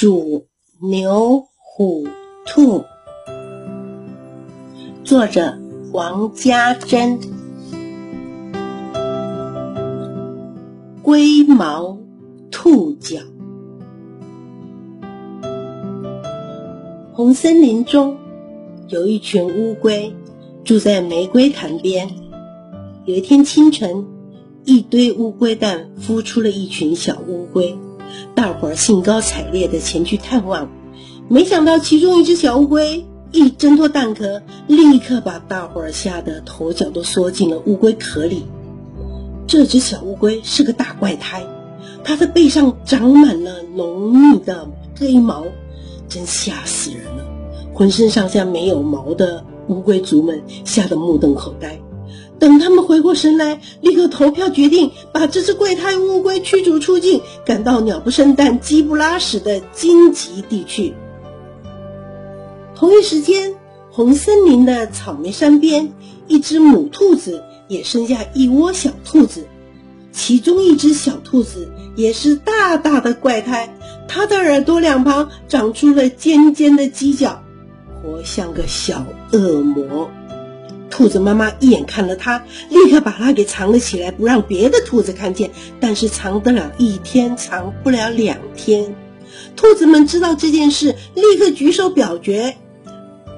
鼠、牛、虎、兔。作者王家珍。龟毛兔脚。红森林中有一群乌龟，住在玫瑰潭边。有一天清晨，一堆乌龟蛋孵出了一群小乌龟。大伙儿兴高采烈地前去探望，没想到其中一只小乌龟一挣脱蛋壳，立刻把大伙儿吓得头脚都缩进了乌龟壳里。这只小乌龟是个大怪胎，它的背上长满了浓密的黑毛，真吓死人了！浑身上下没有毛的乌龟族们吓得目瞪口呆。等他们回过神来，立刻投票决定把这只怪胎乌龟驱逐出境，赶到鸟不生蛋、鸡不拉屎的荆棘地去。同一时间，红森林的草莓山边，一只母兔子也生下一窝小兔子，其中一只小兔子也是大大的怪胎，它的耳朵两旁长出了尖尖的犄角，活像个小恶魔。兔子妈妈一眼看了它，立刻把它给藏了起来，不让别的兔子看见。但是藏得了一天，藏不了两天。兔子们知道这件事，立刻举手表决，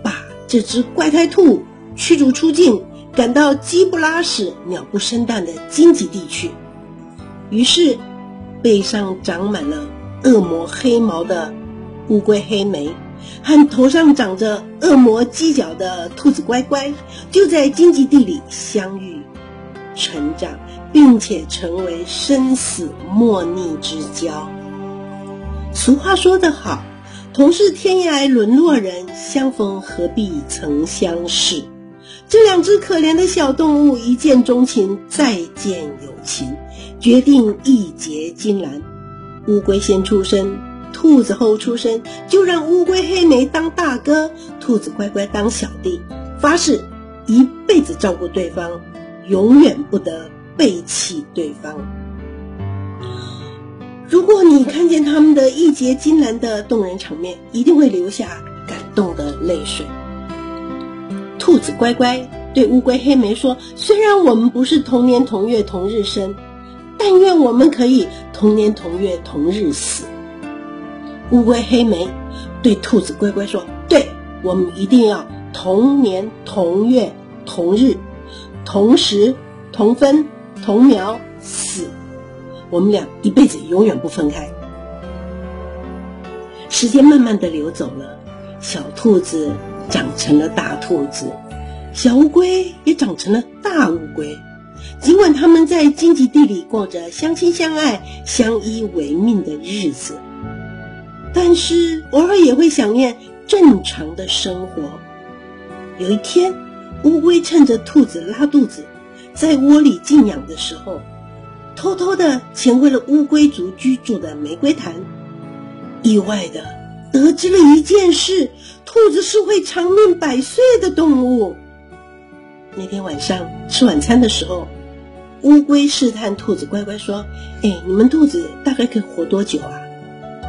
把这只怪胎兔驱逐出境，赶到鸡不拉屎、鸟不生蛋的荆棘地去。于是，背上长满了恶魔黑毛的乌龟黑莓。和头上长着恶魔犄角的兔子乖乖，就在荆棘地里相遇、成长，并且成为生死莫逆之交。俗话说得好：“同是天涯沦落人，相逢何必曾相识。”这两只可怜的小动物一见钟情，再见有情，决定义结金兰。乌龟先出生。兔子后出生，就让乌龟黑莓当大哥，兔子乖乖当小弟，发誓一辈子照顾对方，永远不得背弃对方。如果你看见他们的义结金兰的动人场面，一定会流下感动的泪水。兔子乖乖对乌龟黑莓说：“虽然我们不是同年同月同日生，但愿我们可以同年同月同日死。”乌龟黑莓对兔子乖乖说：“对我们一定要同年同月同日，同时同分同秒死，我们俩一辈子永远不分开。”时间慢慢的流走了，小兔子长成了大兔子，小乌龟也长成了大乌龟。尽管他们在荆棘地里过着相亲相爱、相依为命的日子。但是偶尔也会想念正常的生活。有一天，乌龟趁着兔子拉肚子，在窝里静养的时候，偷偷的潜回了乌龟族居住的玫瑰潭，意外的得知了一件事：兔子是会长命百岁的动物。那天晚上吃晚餐的时候，乌龟试探兔子乖乖说：“哎，你们兔子大概可以活多久啊？”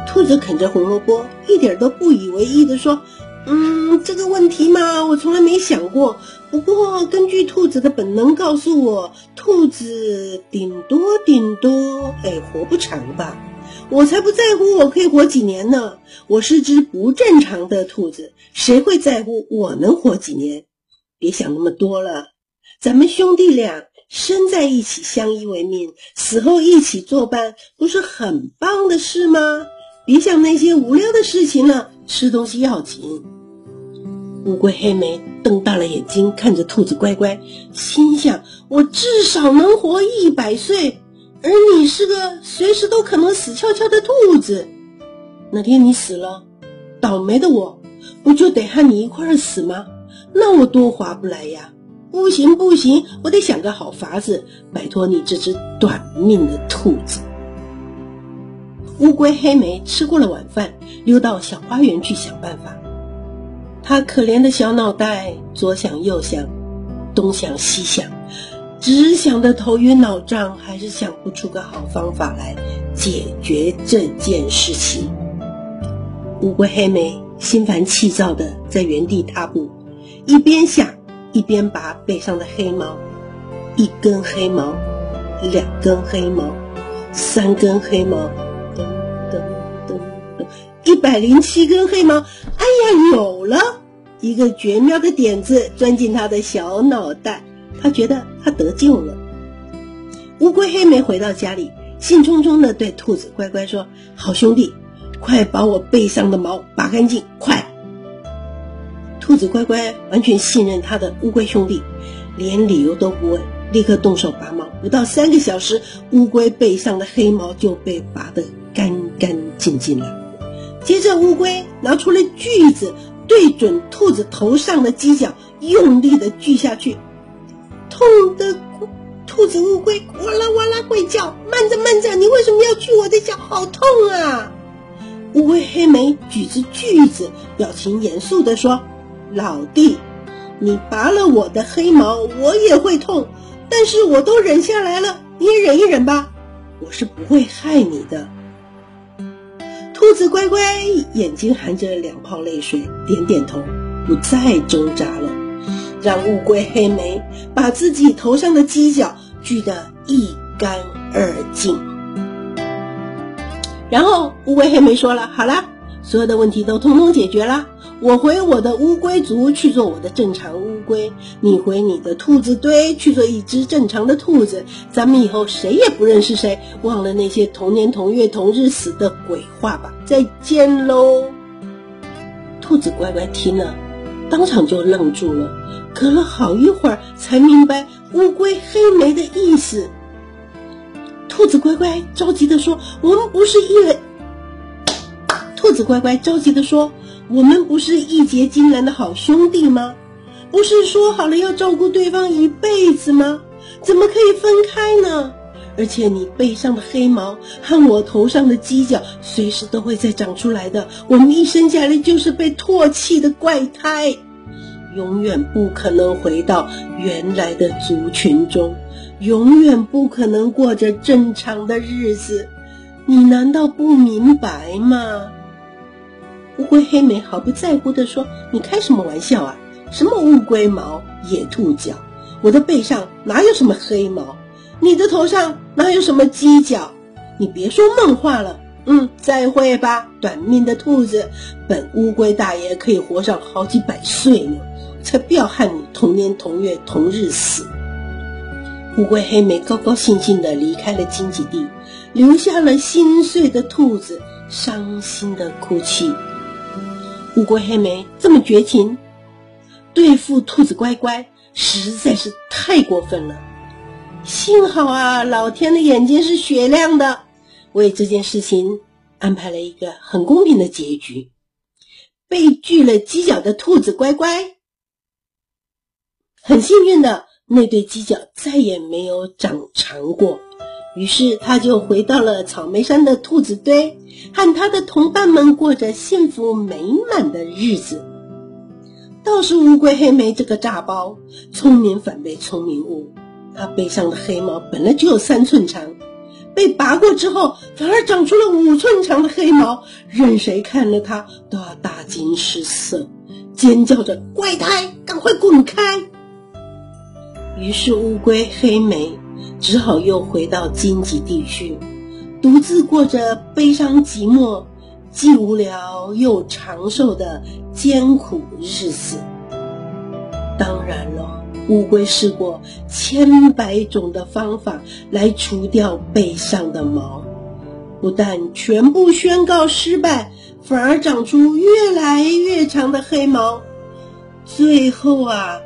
兔子啃着红萝卜，一点都不以为意地说：“嗯，这个问题嘛，我从来没想过。不过根据兔子的本能告诉我，兔子顶多顶多，哎，活不长吧？我才不在乎，我可以活几年呢？我是只不正常的兔子，谁会在乎我能活几年？别想那么多了，咱们兄弟俩生在一起，相依为命，死后一起作伴，不是很棒的事吗？”别想那些无聊的事情了，吃东西要紧。乌龟黑莓瞪大了眼睛看着兔子乖乖，心想：我至少能活一百岁，而你是个随时都可能死翘翘的兔子。哪天你死了，倒霉的我不就得和你一块儿死吗？那我多划不来呀！不行不行，我得想个好法子摆脱你这只短命的兔子。乌龟黑莓吃过了晚饭，溜到小花园去想办法。他可怜的小脑袋左想右想，东想西想，只想得头晕脑胀，还是想不出个好方法来解决这件事情。乌龟黑莓心烦气躁的在原地踏步，一边想一边拔背上的黑毛，一根黑毛，两根黑毛，三根黑毛，一百零七根黑毛。哎呀，有了一个绝妙的点子钻进他的小脑袋，他觉得他得救了。乌龟黑莓回到家里。兴冲冲地对兔子乖乖说：“好兄弟，快把我背上的毛拔干净，快！”兔子乖乖完全信任他的乌龟兄弟，连理由都不问，立刻动手拔毛。不到三个小时，乌龟背上的黑毛就被拔得干干净净了。接着，乌龟拿出了锯子，对准兔子头上的犄角，用力的锯下去，痛的。兔子乌龟哇啦哇啦怪叫，慢着慢着，你为什么要锯我的脚？好痛啊！乌龟黑莓举着锯子，表情严肃地说：“老弟，你拔了我的黑毛，我也会痛，但是我都忍下来了，你也忍一忍吧，我是不会害你的。”兔子乖乖眼睛含着两泡泪水，点点头，不再挣扎了。让乌龟黑莓把自己头上的犄角锯得一干二净，然后乌龟黑莓说了：“好了，所有的问题都通通解决了。我回我的乌龟族去做我的正常乌龟，你回你的兔子堆去做一只正常的兔子。咱们以后谁也不认识谁，忘了那些同年同月同日死的鬼话吧。再见喽！”兔子乖乖听了，当场就愣住了。隔了好一会儿，才明白乌龟黑莓的意思。兔子乖乖着急地说：“我们不是一人。”兔子乖乖着急地说：“我们不是义结金兰的好兄弟吗？不是说好了要照顾对方一辈子吗？怎么可以分开呢？而且你背上的黑毛和我头上的犄角，随时都会再长出来的。我们一生下来就是被唾弃的怪胎。”永远不可能回到原来的族群中，永远不可能过着正常的日子。你难道不明白吗？乌龟黑莓毫不在乎地说：“你开什么玩笑啊？什么乌龟毛、野兔脚？我的背上哪有什么黑毛？你的头上哪有什么犄角？你别说梦话了。嗯，再会吧，短命的兔子。本乌龟大爷可以活上好几百岁呢。”才不要和你同年同月同日死！乌龟黑莓高高兴兴地离开了荆棘地，留下了心碎的兔子，伤心的哭泣。乌龟黑莓这么绝情，对付兔子乖乖实在是太过分了。幸好啊，老天的眼睛是雪亮的，为这件事情安排了一个很公平的结局。被锯了犄角的兔子乖乖。很幸运的，那对犄角再也没有长长过，于是他就回到了草莓山的兔子堆，和他的同伴们过着幸福美满的日子。倒是乌龟黑莓这个炸包，聪明反被聪明误。它背上的黑毛本来只有三寸长，被拔过之后，反而长出了五寸长的黑毛，任谁看了它都要大惊失色，尖叫着：“怪胎，赶快滚开！”于是，乌龟黑莓只好又回到荆棘地区，独自过着悲伤寂寞、既无聊又长寿的艰苦日子。当然了，乌龟试过千百种的方法来除掉背上的毛，不但全部宣告失败，反而长出越来越长的黑毛。最后啊！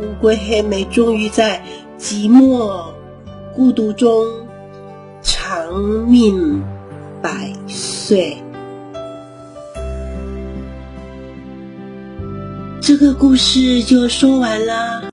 乌龟黑莓终于在寂寞、孤独中长命百岁。这个故事就说完了。